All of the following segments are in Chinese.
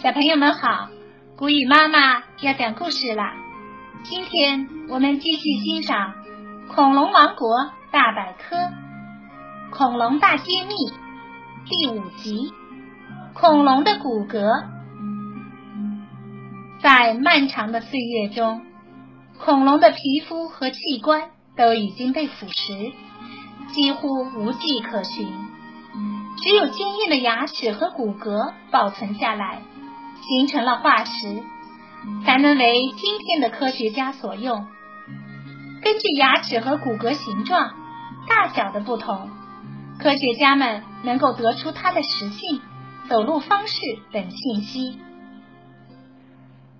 小朋友们好，古语妈妈要讲故事啦。今天我们继续欣赏《恐龙王国大百科：恐龙大揭秘》第五集《恐龙的骨骼》。在漫长的岁月中，恐龙的皮肤和器官都已经被腐蚀，几乎无迹可寻，只有坚硬的牙齿和骨骼保存下来。形成了化石，才能为今天的科学家所用。根据牙齿和骨骼形状、大小的不同，科学家们能够得出它的食性、走路方式等信息。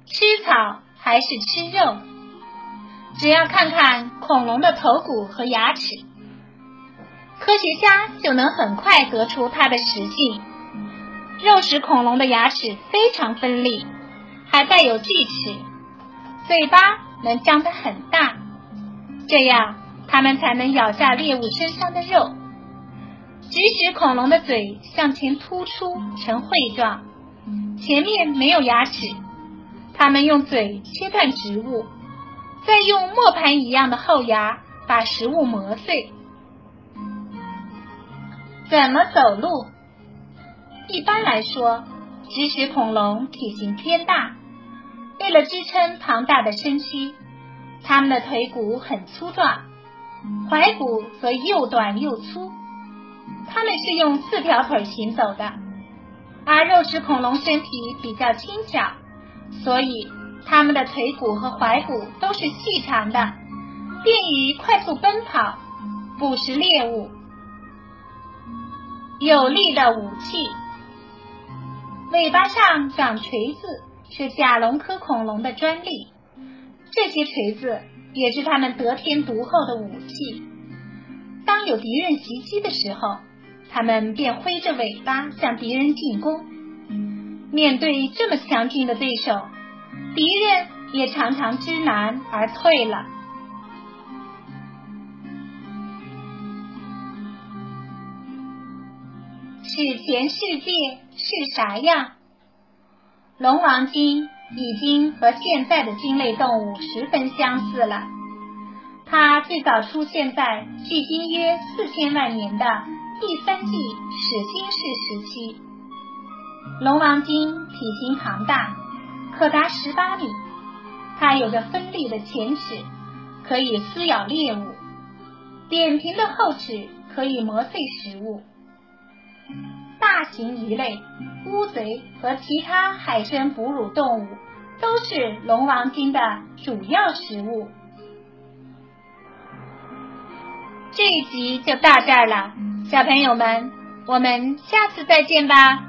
吃草还是吃肉？只要看看恐龙的头骨和牙齿，科学家就能很快得出它的食性。肉食恐龙的牙齿非常锋利，还带有锯齿，嘴巴能张得很大，这样它们才能咬下猎物身上的肉。植食恐龙的嘴向前突出呈喙状，前面没有牙齿，它们用嘴切断植物，再用磨盘一样的后牙把食物磨碎。怎么走路？一般来说，植食恐龙体型偏大，为了支撑庞大的身躯，它们的腿骨很粗壮，踝骨则又短又粗。它们是用四条腿行走的，而肉食恐龙身体比较轻巧，所以它们的腿骨和踝骨都是细长的，便于快速奔跑、捕食猎物。有力的武器。尾巴上长锤子是甲龙科恐龙的专利，这些锤子也是它们得天独厚的武器。当有敌人袭击的时候，它们便挥着尾巴向敌人进攻。面对这么强劲的对手，敌人也常常知难而退了。史前世界。是啥样？龙王鲸已经和现在的鲸类动物十分相似了。它最早出现在距今约四千万年的第三纪始新世时期。龙王鲸体型庞大，可达十八米。它有着锋利的前齿，可以撕咬猎物；扁平的后齿可以磨碎食物。大型鱼类、乌贼和其他海生哺乳动物都是龙王鲸的主要食物。这一集就到这儿了，小朋友们，我们下次再见吧。